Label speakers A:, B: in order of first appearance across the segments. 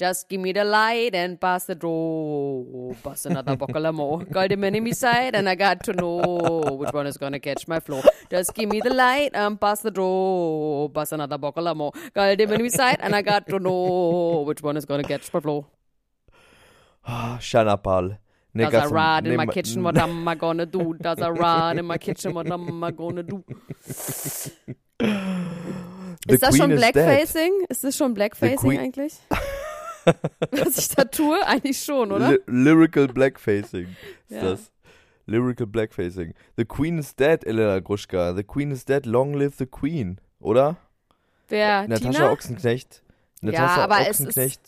A: Just give me the light and pass the draw. Pass another buckle of more. Got the enemy side and I got to know which one is gonna catch my flow. Just give me the light and pass the draw. Pass another buckle of more. Got the enemy side and I got to know which one is gonna catch my flow.
B: Ah, Shanapal.
A: Does I ride in my kitchen, what am I gonna do? Does I ride in my kitchen, what am I gonna do? ist das schon Blackfacing? Ist das schon Blackfacing eigentlich? Was ich da tue? Eigentlich schon, oder?
B: Ly Lyrical Blackfacing ist
A: Ja.
B: das. Lyrical Blackfacing. The Queen is dead, Elena Gruschka. The Queen is dead, long live the Queen. Oder?
A: Wer?
B: Natascha
A: Tina?
B: Ochsenknecht.
A: Ja,
B: Natascha
A: aber es ist-
B: Ochsenknecht.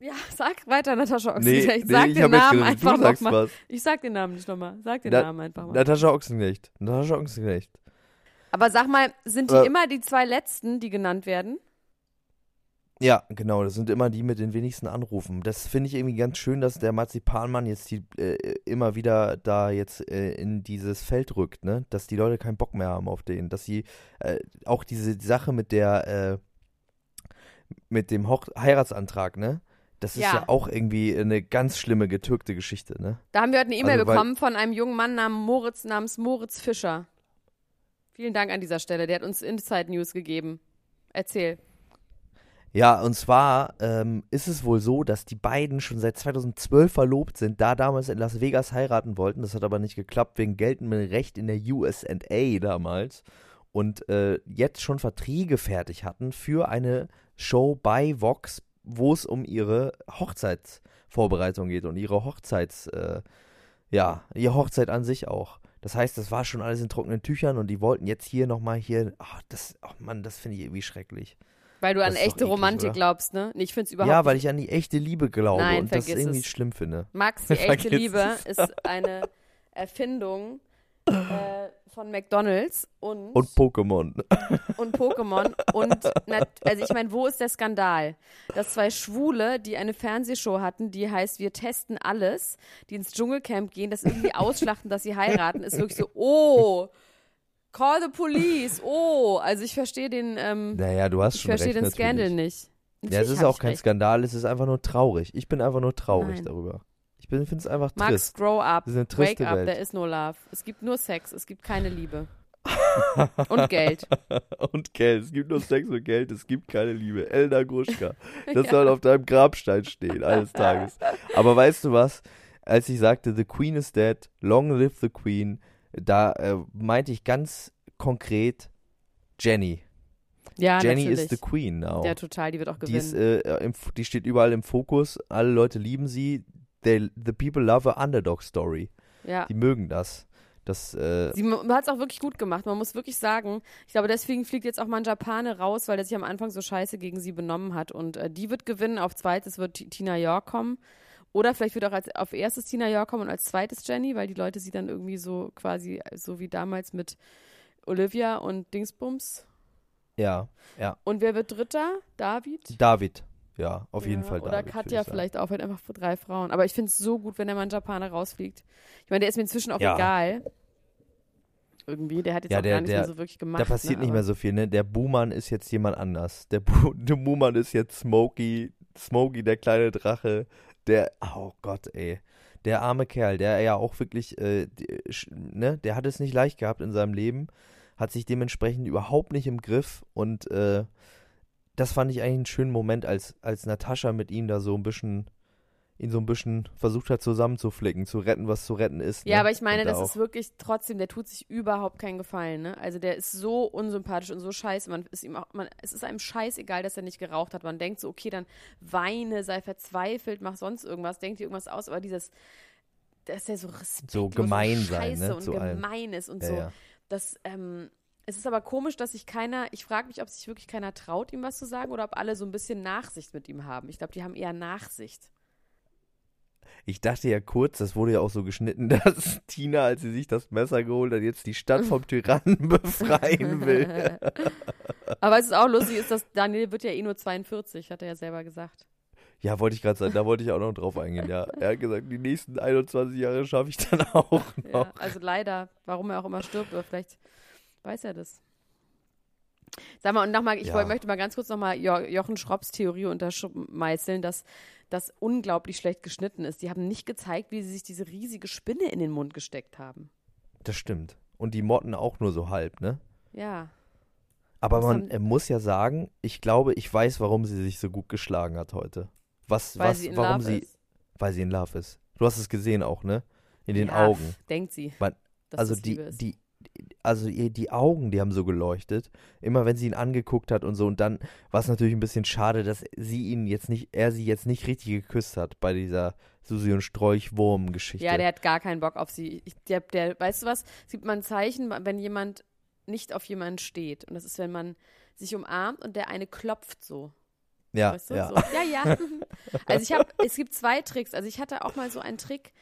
A: Ja, sag weiter, Natascha
B: Nee,
A: Ochsenknecht.
B: nee,
A: sag
B: ich
A: den Namen einfach nochmal. Ich sag den Namen nicht nochmal. Sag den
B: Na-
A: Namen einfach mal.
B: Natascha Ochsenknecht. Natascha Ochsenknecht.
A: Aber sag mal, sind die
B: Äh.
A: immer die zwei letzten, die genannt werden?
B: Ja, genau, das sind immer die mit den wenigsten Anrufen. Das finde ich irgendwie ganz schön, dass der Marzipanmann jetzt die, äh, immer wieder da jetzt äh, in dieses Feld rückt, ne? Dass die Leute keinen Bock mehr haben auf den. Dass sie äh, auch diese Sache mit der, äh, mit dem Hoch Heiratsantrag, ne? Das ist
A: Ja.
B: ja. auch irgendwie eine ganz schlimme getürkte Geschichte, ne?
A: Da haben wir heute eine E-Mail
B: Also,
A: bekommen von einem jungen Mann namens Moritz, namens Moritz Fischer. Vielen Dank an dieser Stelle. Der hat uns Inside News gegeben. Erzähl.
B: Ja, und zwar ähm, ist es wohl so, dass die beiden schon seit 2012 verlobt sind, da damals in Las Vegas heiraten wollten. Das hat aber nicht geklappt wegen geltendem Recht in der USA damals. Und äh, jetzt schon Verträge fertig hatten für eine Show bei Vox, wo es um ihre Hochzeitsvorbereitung geht und ihre Hochzeits, äh, ja, ihre Hochzeit an sich auch. Das heißt, das war schon alles in trockenen Tüchern und die wollten jetzt hier nochmal hier, ach, das, ach Mann, das finde ich irgendwie schrecklich.
A: Weil du an
B: Das
A: echte
B: eklig,
A: Romantik
B: oder?
A: glaubst, ne? Nee, Ich find's überhaupt
B: Ja, weil ich an die echte Liebe glaube
A: Nein,
B: und das irgendwie
A: es.
B: schlimm finde.
A: Max, die echte
B: Vergiss
A: Liebe
B: es.
A: ist eine Erfindung äh, von McDonalds und,
B: Und Pokémon.
A: und Pokémon. Und also ich meine, wo ist der Skandal? Dass zwei Schwule, die eine Fernsehshow hatten, die heißt Wir testen alles, die ins Dschungelcamp gehen, das irgendwie ausschlachten, dass sie heiraten, ist wirklich so, oh, call the police, oh. Also ich verstehe den, ähm,
B: Naja, du hast
A: ich
B: schon
A: verstehe
B: recht
A: den Skandal
B: natürlich.
A: nicht.
B: Ja, es
A: Natürlich
B: ist auch
A: ich
B: kein
A: recht.
B: Skandal, es ist einfach nur traurig. Ich bin einfach nur traurig
A: Nein.
B: darüber. Ich finde es einfach
A: Max,
B: trist.
A: grow up.
B: Das ist eine
A: Wake
B: triste
A: up,
B: Welt.
A: there is no love. Es gibt nur Sex, es gibt keine Liebe. Und Geld.
B: und Geld. Es gibt nur Sex und Geld, es gibt keine Liebe. Elna Gruschka. Das
A: Ja.
B: soll auf deinem Grabstein stehen, eines Tages. Aber weißt du was? Als ich sagte, The Queen is dead, long live the Queen, da äh, meinte ich ganz konkret Jenny.
A: Ja,
B: Jenny
A: natürlich.
B: is the Queen now.
A: Ja, total, die wird auch
B: Die,
A: gewinnen.
B: ist, äh, im, die steht überall im Fokus. Alle Leute lieben sie. They, the people love a underdog story.
A: ja.
B: Die mögen das. Das, äh,
A: Sie hat es auch wirklich gut gemacht. Man muss wirklich sagen, ich glaube, deswegen fliegt jetzt auch Manjapane raus, weil er sich am Anfang so scheiße gegen sie benommen hat. Und äh, die wird gewinnen. Auf zweites wird Ti- Tina York kommen. Oder vielleicht wird auch als, auf erstes Tina York kommen und als zweites Jenny, weil die Leute sie dann irgendwie so quasi, so wie damals mit Olivia und Dingsbums.
B: ja, ja.
A: Und wer wird Dritter? David?
B: David. Ja, auf jeden
A: Ja,
B: Fall
A: Oder
B: David. würd
A: Katja vielleicht auch, halt einfach für drei Frauen. Aber ich finde es so gut, wenn der Mann Japaner rausfliegt. Ich meine, der ist mir inzwischen auch
B: Ja.
A: egal. Irgendwie, der hat jetzt
B: Ja,
A: auch
B: der-
A: gar nicht
B: der-
A: mehr so wirklich gemacht.
B: Da passiert
A: ne,
B: nicht mehr so viel, ne? Der Buhmann ist jetzt jemand anders. Der, Bu der Buhmann ist jetzt Smokey, Smokey, der kleine Drache. Der, oh Gott, ey. der arme Kerl, der ja auch wirklich, äh, ne, der hat es nicht leicht gehabt in seinem Leben, hat sich dementsprechend überhaupt nicht im Griff und äh, das fand ich eigentlich einen schönen Moment, als, als Natascha mit ihm da so ein bisschen, ihn so ein bisschen versucht hat zusammenzuflicken, zu retten, was zu retten ist.
A: Ja,
B: ne?
A: aber ich meine, das
B: auch-
A: ist wirklich trotzdem, der tut sich überhaupt keinen Gefallen, ne? Also der ist so unsympathisch und so scheiße. Man ist ihm auch, man, es ist einem scheißegal, dass er nicht geraucht hat. Man denkt so, okay, dann weine, sei verzweifelt, mach sonst irgendwas, denk dir irgendwas aus, aber dieses, dass er so respektlos
B: So gemein
A: und
B: sein,
A: scheiße
B: ne,
A: und
B: zu
A: gemein ist und
B: ja,
A: so.
B: ja.
A: Das, ähm, es ist aber komisch, dass sich keiner, ich frage mich, ob sich wirklich keiner traut, ihm was zu sagen oder ob alle so ein bisschen Nachsicht mit ihm haben. Ich glaube, die haben eher Nachsicht.
B: Ich dachte ja kurz, das wurde ja auch so geschnitten, dass Tina, als sie sich das Messer geholt hat, jetzt die Stadt vom Tyrannen befreien will.
A: Aber es ist auch lustig, ist, dass Daniel wird ja eh nur 42, hat er ja selber gesagt.
B: Ja, wollte ich gerade sagen, da wollte ich auch noch drauf eingehen, ja. Er hat gesagt, die nächsten 21 Jahre schaffe ich dann auch noch.
A: Ja, also leider, warum er auch immer stirbt, oder vielleicht weiß er das. Sag mal, und nochmal, ich
B: Ja.
A: wollt, möchte mal ganz kurz nochmal jo Jochen Schropps Theorie untermeißeln, dass das unglaublich schlecht geschnitten ist. Die haben nicht gezeigt, wie sie sich diese riesige Spinne in den Mund gesteckt haben.
B: Das stimmt. Und die Motten auch nur so halb, ne?
A: Ja.
B: Aber
A: Was
B: man
A: haben-
B: äh, muss ja sagen, ich glaube, ich weiß, warum sie sich so gut geschlagen hat heute. Was,
A: Weil
B: was,
A: sie in
B: warum
A: Love
B: sie,
A: ist.
B: weil sie in Love ist. Du hast es gesehen auch, ne? In den
A: Ja,
B: Augen.
A: Denkt sie.
B: Man- also die, die, also die Augen, die haben so geleuchtet, immer wenn sie ihn angeguckt hat und so. Und dann war es natürlich ein bisschen schade, dass sie ihn jetzt nicht, er sie jetzt nicht richtig geküsst hat bei dieser Susi und Sträuch-Wurm-Geschichte.
A: Ja, der hat gar keinen Bock auf sie. Ich, der, der, weißt du was? Es gibt mal ein Zeichen, wenn jemand nicht auf jemanden steht. Und das ist, wenn man sich umarmt und der eine klopft so.
B: ja,
A: Weißt du?
B: ja.
A: So. ja, ja. Also ich habe, es gibt zwei Tricks. Also ich hatte auch mal so einen Trick,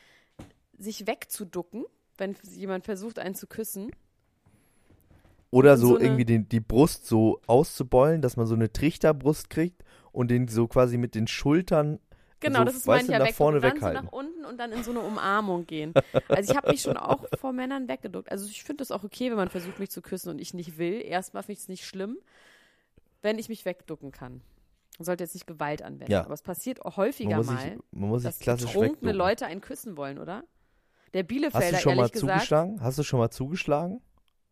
A: sich wegzuducken, wenn jemand versucht, einen zu küssen.
B: Oder so,
A: so
B: irgendwie den, die Brust so auszubeulen, dass man so eine Trichterbrust kriegt und den so quasi mit den Schultern
A: Genau,
B: so,
A: das ist mein ja
B: nach
A: weg.
B: vorne
A: dann so
B: weghalten.
A: nach unten und dann in so eine Umarmung gehen. Also ich habe mich schon auch vor Männern weggeduckt. Also ich finde das auch okay, wenn man versucht, mich zu küssen und ich nicht will. Erstmal finde ich es nicht schlimm, wenn ich mich wegducken kann. Man sollte jetzt nicht Gewalt anwenden.
B: Ja.
A: Aber es passiert
B: Man
A: häufiger
B: muss,
A: mal,
B: sich, man muss sich
A: dass
B: klassisch
A: betrunkene
B: wegducken.
A: Leute einen küssen wollen, oder? Der
B: Hast
A: Bielefelder,
B: du schon mal
A: gesagt,
B: zugeschlagen? Hast du schon mal zugeschlagen?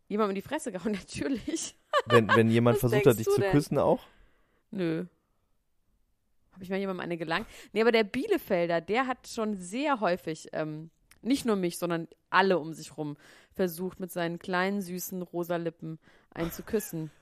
A: jemandem in die Fresse gehauen, natürlich.
B: Wenn, wenn jemand versucht hat, dich zu
A: denn?
B: küssen auch?
A: Nö. Habe ich mal jemandem eine gelangt? Nee, aber der Bielefelder, der hat schon sehr häufig, ähm, nicht nur mich, sondern alle um sich rum, versucht, mit seinen kleinen, süßen, rosa Lippen einen zu küssen.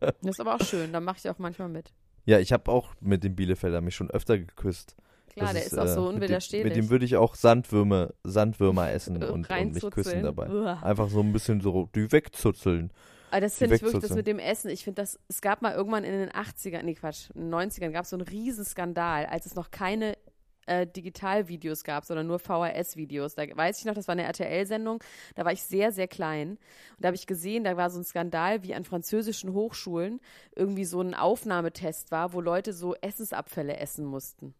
A: Das ist aber auch schön, da mache ich auch manchmal mit.
B: Ja, ich habe auch mit dem Bielefelder mich schon öfter geküsst.
A: Klar,
B: Das
A: der ist, auch so
B: äh, mit dem-
A: unwiderstehlich.
B: Mit dem würde ich auch Sandwürmer, Sandwürmer essen und, und mich küssen dabei.
A: Uah.
B: Einfach so ein bisschen so die wegzuzeln.
A: Aber das
B: die
A: finde ich wirklich, das mit dem Essen. Ich finde, das, es gab mal irgendwann in den 80ern, nee Quatsch, in den 90ern gab es so einen Riesenskandal, als es noch keine äh, Digitalvideos gab, sondern nur VHS-Videos. Da weiß ich noch, das war eine RTL-Sendung, da war ich sehr, sehr klein. Und da habe ich gesehen, da war so ein Skandal, wie an französischen Hochschulen irgendwie so ein Aufnahmetest war, wo Leute so Essensabfälle essen mussten.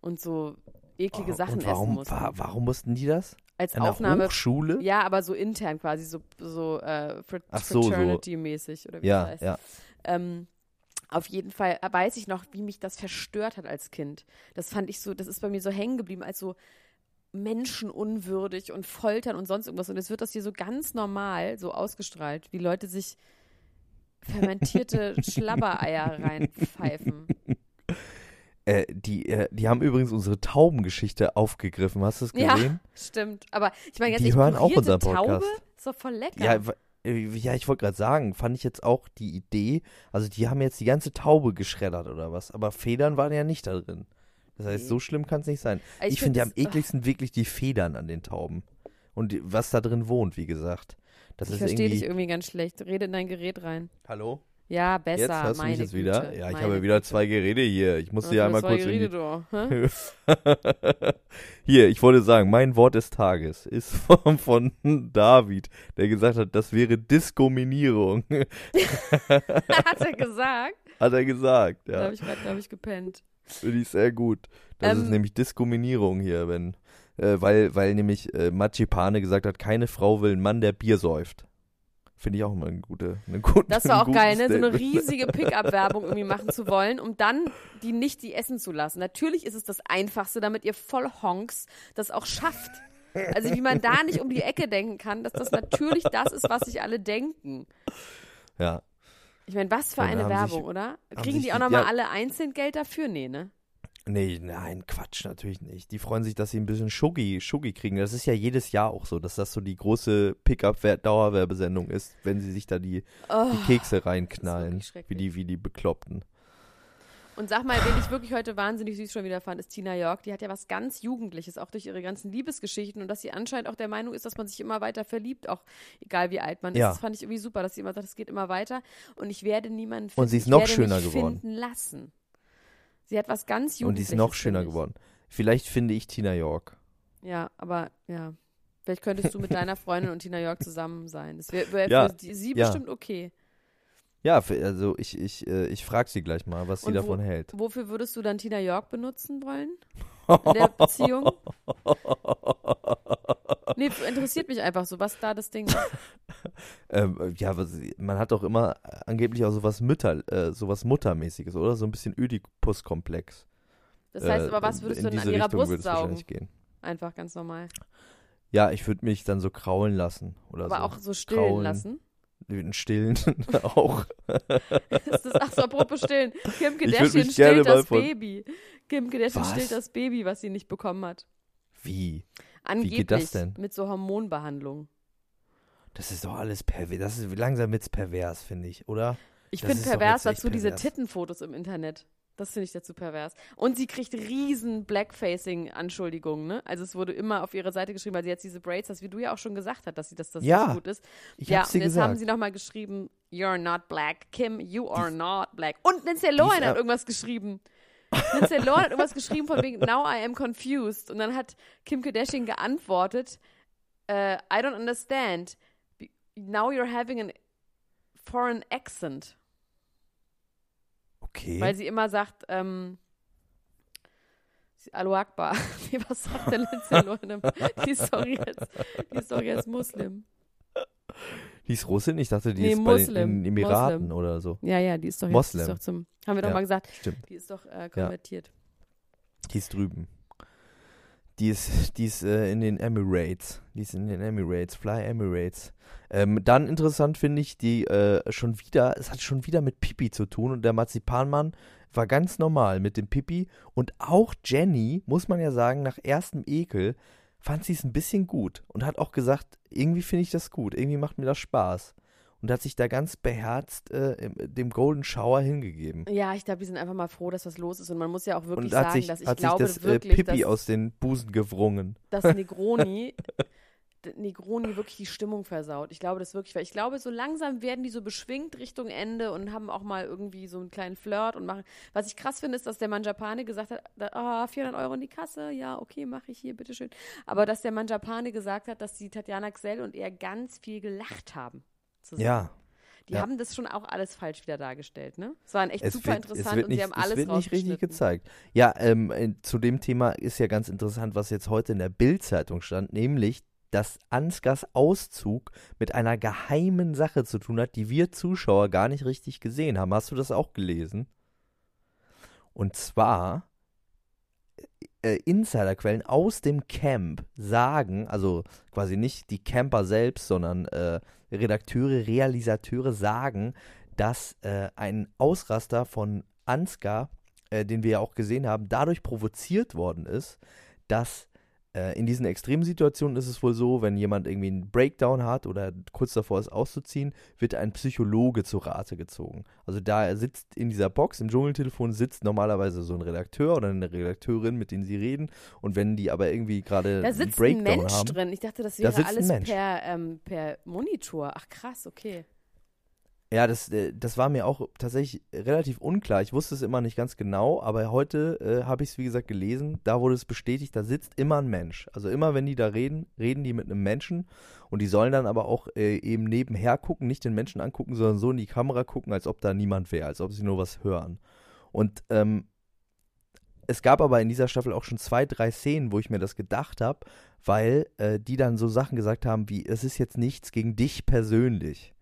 A: Und so eklige Sachen
B: und warum,
A: essen mussten.
B: wa warum mussten die das?
A: Als
B: der
A: Aufnahme
B: Hochschule?
A: ja, aber so intern quasi, so, so äh, Fr
B: so, so.
A: Fraternity-mäßig oder wie
B: Ja,
A: das heißt.
B: ja.
A: Ähm, auf jeden Fall weiß ich noch, wie mich das verstört hat als Kind. Das fand ich so, das ist bei mir so hängen geblieben, als so menschenunwürdig und foltern und sonst irgendwas. Und jetzt wird das hier so ganz normal so ausgestrahlt, wie Leute sich fermentierte Schlabbereier reinpfeifen.
B: Äh, die, äh, die haben übrigens unsere Taubengeschichte aufgegriffen. Hast du es
A: Ja,
B: gesehen?
A: stimmt. Aber ich meine, ganz
B: Die hören auch unseren Podcast.
A: Taube ist doch voll lecker.
B: Ja, äh, ja ich wollte gerade sagen, fand ich jetzt auch die Idee, also die haben jetzt die ganze Taube geschreddert oder was, aber Federn waren ja nicht da drin. Das heißt, so schlimm kann es nicht sein.
A: Also
B: Ich, finde ja am ekligsten wirklich die Federn an den Tauben. Und die, was da drin wohnt, wie gesagt. Das
A: Ich
B: ist
A: verstehe dich irgendwie ganz schlecht. Rede in dein Gerät rein.
B: Hallo?
A: Ja, besser.
B: Jetzt du
A: meine
B: mich jetzt
A: Güte,
B: wieder? Ja, ich habe ja wieder zwei Geräte hier. Ich musste ja einmal kurz in die
A: Gerede du, hä?
B: Hier, ich wollte sagen, mein Wort des Tages ist von, von David, der gesagt hat, das wäre Diskominierung.
A: Hat er gesagt?
B: hat er gesagt,
A: Da
B: ja.
A: habe ich gerade, glaube ich, gepennt.
B: Finde ich sehr gut. Das ist
A: Ähm,
B: nämlich Diskominierung hier, wenn, äh, weil, weil nämlich äh, Machipane gesagt hat, keine Frau will einen Mann, der Bier säuft. Finde ich auch immer eine gute, eine gute
A: Das war auch geil, ne? So eine riesige Pickup-Werbung irgendwie machen zu wollen, um dann die nicht die essen zu lassen. Natürlich ist es das Einfachste, damit ihr voll Honks das auch schafft. Also wie man da nicht um die Ecke denken kann, dass das natürlich das ist, was sich alle denken.
B: Ja.
A: Ich meine, was für eine Werbung,
B: sich-
A: oder? Kriegen die- auch nochmal
B: ja.
A: alle einzeln Geld dafür? Nee, ne?
B: Nee, nein, Quatsch, natürlich nicht. Die freuen sich, dass sie ein bisschen Schuggi, Schuggi kriegen. Das ist ja jedes Jahr auch so, dass das so die große Pickup-Dauerwerbesendung ist, wenn sie sich da die,
A: Oh.
B: die Kekse reinknallen. Wie die, wie die Bekloppten.
A: Und sag mal, wen ich wirklich heute wahnsinnig süß schon wieder fand, ist Tina York. Die hat ja was ganz Jugendliches, auch durch ihre ganzen Liebesgeschichten und dass sie anscheinend auch der Meinung ist, dass man sich immer weiter verliebt, auch egal wie alt man ist.
B: Ja.
A: Das fand ich irgendwie super, dass sie immer sagt, es geht immer weiter und ich werde niemanden finden.
B: Und sie ist
A: ich
B: noch
A: werde
B: schöner
A: mich
B: geworden.
A: finden lassen. Sie hat was ganz
B: Und die
A: Jugendliches.
B: ist noch schöner geworden. Vielleicht finde ich Tina York.
A: Ja, aber ja. Vielleicht könntest du mit deiner Freundin und Tina York zusammen sein. Das wäre wär
B: Ja,
A: für sie
B: ja.
A: bestimmt okay.
B: Ja, also ich, ich, äh, ich frage sie gleich mal, was sie
A: Und wo-
B: davon hält.
A: Wofür würdest du dann Tina York benutzen wollen? In der Beziehung? Nee, interessiert mich einfach so, was da das Ding ist.
B: Ähm, ja, was, man hat doch immer äh, angeblich auch sowas Mütter, äh, sowas Muttermäßiges, oder? So ein bisschen Ödipus-Komplex.
A: Das heißt
B: Äh,
A: aber, was würdest du denn an ihrer
B: Richtung
A: Brust saugen?
B: wahrscheinlich gehen.
A: Einfach ganz normal.
B: Ja, ich würde mich dann so kraulen lassen oder
A: aber
B: so.
A: auch so stillen
B: kraulen.
A: lassen.
B: Den Stillen auch.
A: Ist das, ach so, apropos stillen. Kim Kardashian stillt das
B: von-
A: Baby. Kim Kardashian
B: Was?
A: stillt das Baby, was sie nicht bekommen hat.
B: Wie?
A: Angeblich.
B: geht das denn?
A: Mit so Hormonbehandlung.
B: Das ist doch alles pervers. Das ist langsam wird's pervers, finde ich, oder?
A: Ich finde
B: ist
A: pervers
B: jetzt
A: dazu diese
B: pervers.
A: Tittenfotos im Internet. Das finde ich dazu pervers. Und sie kriegt riesen Blackfacing-Anschuldigungen, ne? Also es wurde immer auf ihre Seite geschrieben, weil sie jetzt diese Braids hat, wie du ja auch schon gesagt hast, dass sie das, das
B: Ja,
A: nicht gut ist.
B: Ich
A: ja, und jetzt
B: gesagt.
A: haben sie nochmal geschrieben, you're not black. Kim, you are not black. Und Lindsay Lohan hat irgendwas geschrieben. Lindsay Lohan hat irgendwas geschrieben von wegen, now I am confused. Und dann hat Kim Kardashian geantwortet, äh, I don't understand. Now you're having an foreign accent.
B: Okay.
A: Weil sie immer sagt, ähm, Allahu Akbar. Nee, was sagt der Lindsay Lohan? Die ist doch jetzt, die ist doch jetzt Muslim.
B: die ist Russin? Ich dachte, die
A: Nee,
B: ist bei den,
A: Muslim.
B: in den Emiraten
A: Muslim.
B: oder so.
A: Ja, ja, die ist doch jetzt
B: Moslem.
A: Ist doch zum, haben wir doch
B: Ja.
A: mal gesagt,
B: Stimmt.
A: die ist doch äh, konvertiert.
B: Die ist drüben. Die ist, die ist äh, in den Emirates. Die ist in den Emirates. Fly Emirates. Ähm, dann interessant finde ich, die äh, schon wieder, es hat schon wieder mit Pipi zu tun und der Marzipanmann war ganz normal mit dem Pipi und auch Jenny, muss man ja sagen, nach erstem Ekel fand sie es ein bisschen gut und hat auch gesagt, irgendwie finde ich das gut, irgendwie macht mir das Spaß. Und hat sich da ganz beherzt äh, dem Golden Shower hingegeben.
A: Ja, ich glaube, die sind einfach mal froh, dass was los ist. Und man muss ja auch wirklich
B: und
A: sagen,
B: sich,
A: dass ich
B: hat
A: glaube
B: sich das äh,
A: wirklich,
B: Pipi
A: dass,
B: aus den Busen gewrungen.
A: dass Negroni, Negroni wirklich die Stimmung versaut. Ich glaube das wirklich, weil ich glaube, so langsam werden die so beschwingt Richtung Ende und haben auch mal irgendwie so einen kleinen Flirt und machen. Was ich krass finde, ist, dass der Manjapane gesagt hat, da- ah, 400 Euro in die Kasse, ja, okay, mache ich hier, bitteschön. Aber dass der Manjapane gesagt hat, dass die Tatjana Xell und er ganz viel gelacht haben. Zusammen.
B: Ja.
A: Die
B: ja.
A: haben das schon auch alles falsch wieder dargestellt, ne? Es waren echt
B: Es
A: super
B: wird,
A: interessant und
B: nicht,
A: sie haben alles
B: es wird nicht richtig gezeigt. Ja, ähm, äh, zu dem Thema ist ja ganz interessant, was jetzt heute in der Bild-Zeitung stand, nämlich, dass Ansgars Auszug mit einer geheimen Sache zu tun hat, die wir Zuschauer gar nicht richtig gesehen haben. Hast du das auch gelesen? Und zwar äh, Insiderquellen aus dem Camp sagen, also quasi nicht die Camper selbst, sondern äh, Redakteure, Realisateure sagen, dass äh, ein Ausraster von Ansgar, äh, den wir ja auch gesehen haben, dadurch provoziert worden ist, dass in diesen Extremsituationen ist es wohl so, wenn jemand irgendwie einen Breakdown hat oder kurz davor ist auszuziehen, wird ein Psychologe zu Rate gezogen. Also da sitzt in dieser Box, im Dschungeltelefon sitzt normalerweise so ein Redakteur oder eine Redakteurin, mit denen sie reden. Und wenn die aber irgendwie gerade
A: Da
B: einen
A: sitzt ein
B: Breakdown
A: Mensch
B: haben,
A: drin. Ich dachte, das
B: Da
A: wäre
B: ein
A: alles per, ähm, per Monitor. Ach krass, okay.
B: Ja, das, äh, das war mir auch tatsächlich relativ unklar. Ich wusste es immer nicht ganz genau, aber heute äh, habe ich es, wie gesagt, gelesen. Da wurde es bestätigt, da sitzt immer ein Mensch. Also immer, wenn die da reden, reden die mit einem Menschen und die sollen dann aber auch äh, eben nebenher gucken, nicht den Menschen angucken, sondern so in die Kamera gucken, als ob da niemand wäre, als ob sie nur was hören. Und ähm, es gab aber in dieser Staffel auch schon zwei, drei Szenen, wo ich mir das gedacht habe, weil äh, die dann so Sachen gesagt haben wie, es ist jetzt nichts gegen dich persönlich.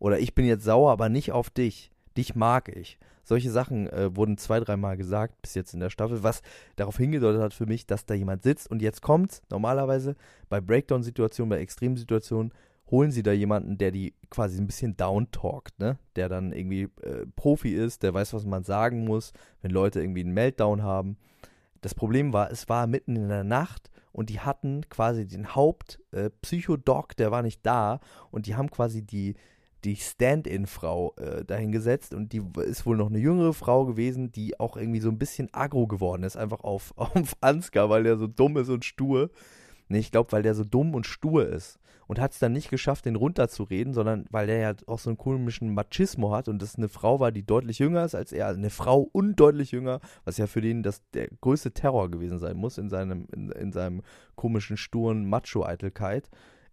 B: Oder ich bin jetzt sauer, aber nicht auf dich. Dich mag ich. Solche Sachen äh, wurden zwei, dreimal gesagt bis jetzt in der Staffel, was darauf hingedeutet hat für mich, dass da jemand sitzt. Und jetzt kommt's. Normalerweise bei Breakdown-Situationen, bei Extremsituationen holen sie da jemanden, der die quasi ein bisschen downtalkt, ne? Der dann irgendwie äh, Profi ist, der weiß, was man sagen muss, wenn Leute irgendwie einen Meltdown haben. Das Problem war, es war mitten in der Nacht und die hatten quasi den Hauptpsychodoc, äh, der war nicht da und die haben quasi die, die Stand-in-Frau äh, dahingesetzt. Und die ist wohl noch eine jüngere Frau gewesen, die auch irgendwie so ein bisschen aggro geworden ist, einfach auf, auf Ansgar, weil der so dumm ist und stur. Nee, ich glaube, weil der so dumm und stur ist. Und hat es dann nicht geschafft, den runterzureden, sondern weil der ja auch so einen komischen Machismo hat und das eine Frau war, die deutlich jünger ist als er, eine Frau und deutlich jünger, was ja für den das der größte Terror gewesen sein muss in seinem, in, in seinem komischen, sturen Macho-Eitelkeit,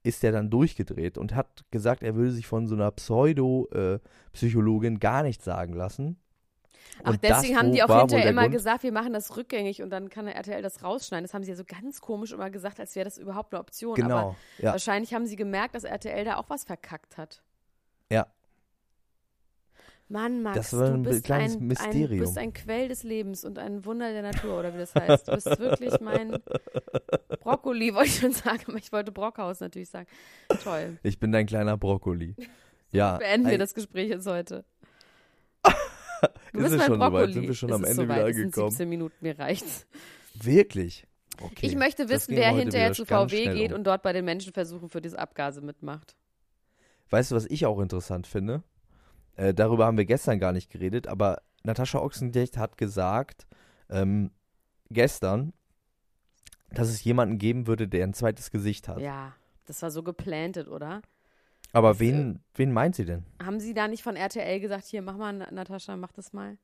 B: ist der dann durchgedreht und hat gesagt, er würde sich von so einer Pseudo-Psychologin äh, gar nichts sagen lassen
A: Ach, und deswegen das, haben die auch hinterher immer Grund? gesagt, wir machen das rückgängig und dann kann der RTL das rausschneiden. Das haben sie ja so ganz komisch immer gesagt, als wäre das überhaupt eine Option.
B: Genau.
A: Aber
B: ja.
A: wahrscheinlich haben sie gemerkt, dass RTL da auch was verkackt hat.
B: Ja.
A: Mann, Max,
B: das war ein
A: du bist
B: kleines
A: ein,
B: Mysterium.
A: Ein, bist ein Quell des Lebens und ein Wunder der Natur, oder wie das heißt. Du bist wirklich mein Brokkoli, wollte ich schon sagen, aber ich wollte Brockhaus natürlich sagen. Toll.
B: Ich bin dein kleiner Brokkoli. Ja.
A: Beenden wir das Gespräch jetzt heute.
B: Du ist es schon soweit? Sind wir schon am Ende
A: soweit.
B: wieder angekommen?
A: 17 Minuten, mir reicht's.
B: Wirklich? Okay.
A: Ich möchte wissen, wer hinterher zu VW geht um. und dort bei den Menschenversuchen für diese Abgase mitmacht.
B: Weißt du, was ich auch interessant finde? Äh, darüber haben wir gestern gar nicht geredet, aber Natascha Ochsenknecht hat gesagt, ähm, gestern, dass es jemanden geben würde, der ein zweites Gesicht hat.
A: Ja, das war so geplantet, oder?
B: Aber das, wen, äh, wen meint sie denn?
A: Haben sie da nicht von RTL gesagt, hier, mach mal, Natascha, mach das mal?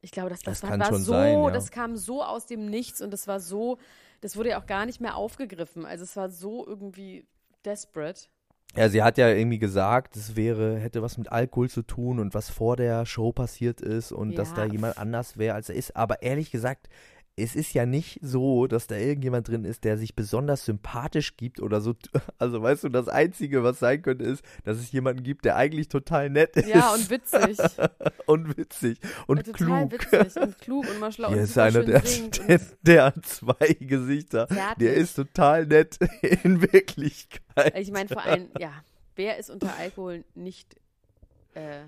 A: Ich glaube, das, das,
B: das
A: war,
B: war so,
A: sein,
B: ja.
A: das kam so aus dem Nichts und das war so, das wurde ja auch gar nicht mehr aufgegriffen. Also es war so irgendwie desperate.
B: Ja, sie hat ja irgendwie gesagt, es wäre, hätte was mit Alkohol zu tun und was vor der Show passiert ist und ja. dass da jemand anders wäre, als er ist. Aber ehrlich gesagt, es ist ja nicht so, dass da irgendjemand drin ist, der sich besonders sympathisch gibt oder so. Also weißt du, das Einzige, was sein könnte, ist, dass es jemanden gibt, der eigentlich total nett ist.
A: Ja, und witzig.
B: und witzig. Und, und
A: total
B: klug.
A: witzig und klug und mal schlau.
B: Hier
A: und
B: ist einer, der, der, der, hat zwei Gesichter.
A: Zärtlich.
B: Der ist total nett in Wirklichkeit.
A: Ich meine vor allem, ja, wer ist unter Alkohol nicht äh,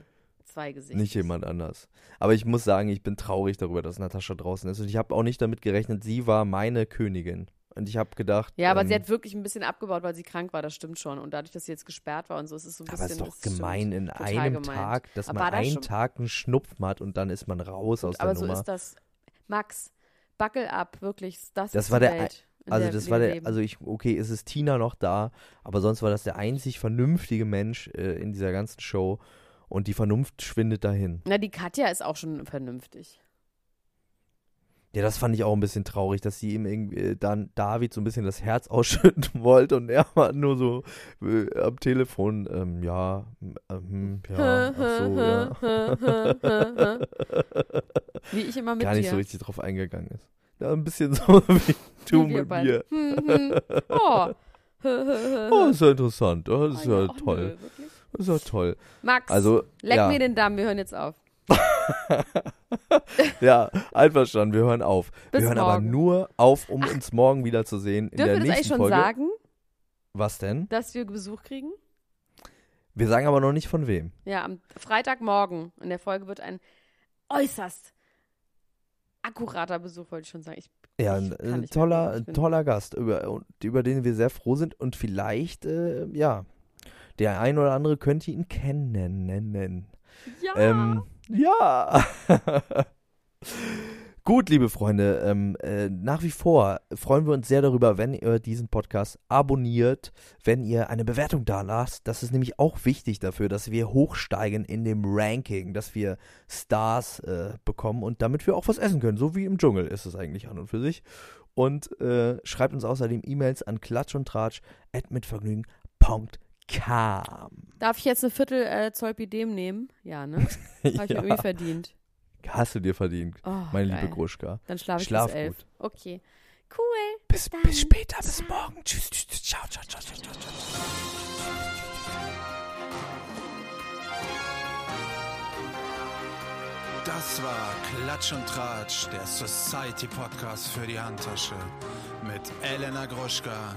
A: zwei Gesichter.
B: Nicht jemand anders. Aber ich muss sagen, ich bin traurig darüber, dass Natascha draußen ist. Und ich habe auch nicht damit gerechnet, sie war meine Königin. Und ich habe gedacht.
A: Ja, aber
B: ähm,
A: sie hat wirklich ein bisschen abgebaut, weil sie krank war, das stimmt schon. Und dadurch, dass sie jetzt gesperrt war und so, ist es so ein
B: aber
A: bisschen.
B: Aber ist doch gemein in einem
A: gemeint.
B: Tag, dass
A: aber
B: man
A: da
B: einen
A: schon-
B: Tag einen Schnupfen hat und dann ist man raus aus
A: aber
B: der
A: so
B: Nummer.
A: ist das. Max, buckle ab, wirklich. Das,
B: Das
A: ist
B: war der
A: Welt,
B: Also das war der,
A: leben.
B: also ich, okay, es ist Tina noch da, aber sonst war das der einzig vernünftige Mensch äh, in dieser ganzen Show und die Vernunft schwindet dahin.
A: Na, die Katja ist auch schon vernünftig.
B: Ja, das fand ich auch ein bisschen traurig, dass sie ihm irgendwie äh, dann David so ein bisschen das Herz ausschütten wollte und er war nur so äh, am Telefon, ähm, ja, ähm, ja, ach so, ja.
A: Wie ich immer mit
B: Gar nicht
A: dir.
B: so richtig drauf eingegangen ist. Ja, ein bisschen so wie du mit mir.
A: Hm, hm. Oh.
B: Oh, ist ja interessant. Oh, das ist
A: Ah,
B: ja
A: ach,
B: toll.
A: nö, wirklich?
B: Das ist ja toll.
A: Max,
B: Also,
A: leck
B: ja.
A: mir den Damm, wir hören jetzt auf.
B: Ja, einverstanden, wir hören auf.
A: Bis
B: wir hören aber
A: morgen.
B: nur auf, um uns morgen wieder zu sehen in
A: Dürfen
B: der
A: wir das
B: nächsten
A: eigentlich schon
B: Folge.
A: sagen,
B: Was denn?
A: dass wir Besuch kriegen?
B: Wir sagen aber noch nicht von wem.
A: Ja, am Freitagmorgen in der Folge wird ein äußerst akkurater Besuch, wollte ich schon sagen. Ich,
B: Ja,
A: ich
B: ein,
A: mehr
B: toller, toller Gast, über, über den wir sehr froh sind und vielleicht, äh, ja, der ein oder andere könnte ihn kennen.
A: Ja.
B: Ähm, ja. Gut, liebe Freunde, ähm, äh, nach wie vor freuen wir uns sehr darüber, wenn ihr diesen Podcast abonniert, wenn ihr eine Bewertung da lasst. Das ist nämlich auch wichtig dafür, dass wir hochsteigen in dem Ranking, dass wir Stars äh, bekommen und damit wir auch was essen können. So wie im Dschungel ist es eigentlich an und für sich. Und äh, schreibt uns außerdem E-Mails an klatsch und tratsch at kam.
A: Darf ich jetzt eine Viertel äh, Zolpidem nehmen? Ja, ne? Habe ich ja. mir irgendwie verdient.
B: Hast du dir verdient,
A: oh,
B: meine
A: geil.
B: liebe Gruschka.
A: Dann schlafe ich
B: Schlaf
A: bis elf.
B: Gut.
A: Okay. Cool.
B: Bis,
A: bis,
B: bis später, bis ciao. morgen. Tschüss, tschüss, tschüss. Ciao, ciao, ciao, ciao, ciao.
C: Das war Klatsch und Tratsch, der Society Podcast für die Handtasche mit Elena Gruschka